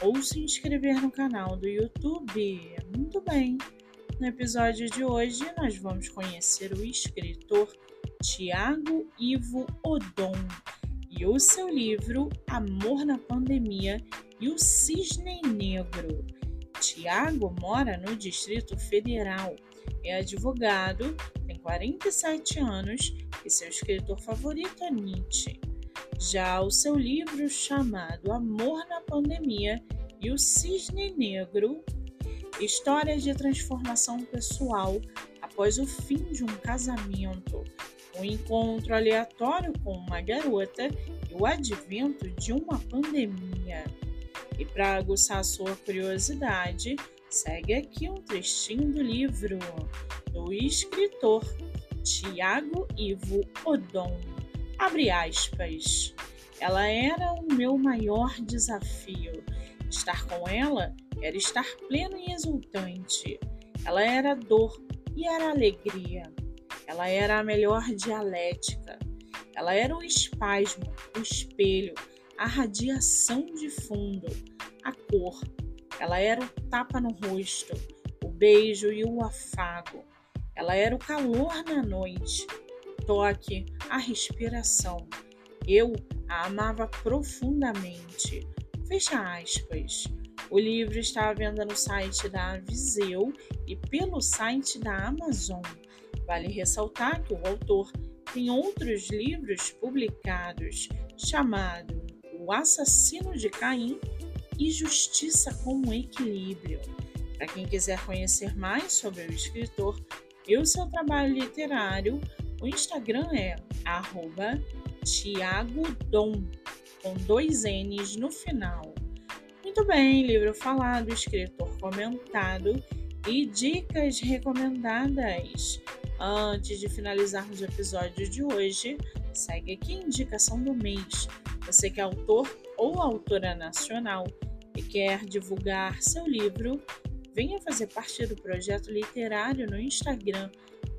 ou se inscrever no canal do YouTube. Muito bem! No episódio de hoje, nós vamos conhecer o escritor Tiago Ivo Odon e o seu livro Amor na Pandemia e o Cisne Negro. Tiago mora no Distrito Federal, é advogado, tem 47 anos e seu escritor favorito é Nietzsche. Já o seu livro chamado Amor na Pandemia e o Cisne Negro, histórias de transformação pessoal após o fim de um casamento, um encontro aleatório com uma garota e o advento de uma pandemia. E para aguçar sua curiosidade, segue aqui um trechinho do livro do escritor Tiago Ivo Odon. Abre aspas. Ela era o meu maior desafio. Estar com ela era estar pleno e exultante. Ela era dor e era alegria. Ela era a melhor dialética. Ela era o espasmo, o espelho, a radiação de fundo, a cor. Ela era o tapa no rosto, o beijo e o afago. Ela era o calor na noite, toque, a respiração. Eu a amava profundamente. Fecha aspas. O livro está à venda no site da Viseu e pelo site da Amazon. Vale ressaltar que o autor tem outros livros publicados, chamado O Assassino de Caim e Justiça como Equilíbrio. Para quem quiser conhecer mais sobre o escritor, e o seu trabalho literário, o Instagram é arroba tiagodom, com dois N's no final. Muito bem, livro falado, escritor comentado e dicas recomendadas. Antes de finalizarmos o episódio de hoje, segue aqui a indicação do mês. Você que é autor ou autora nacional e quer divulgar seu livro, venha fazer parte do projeto literário no Instagram,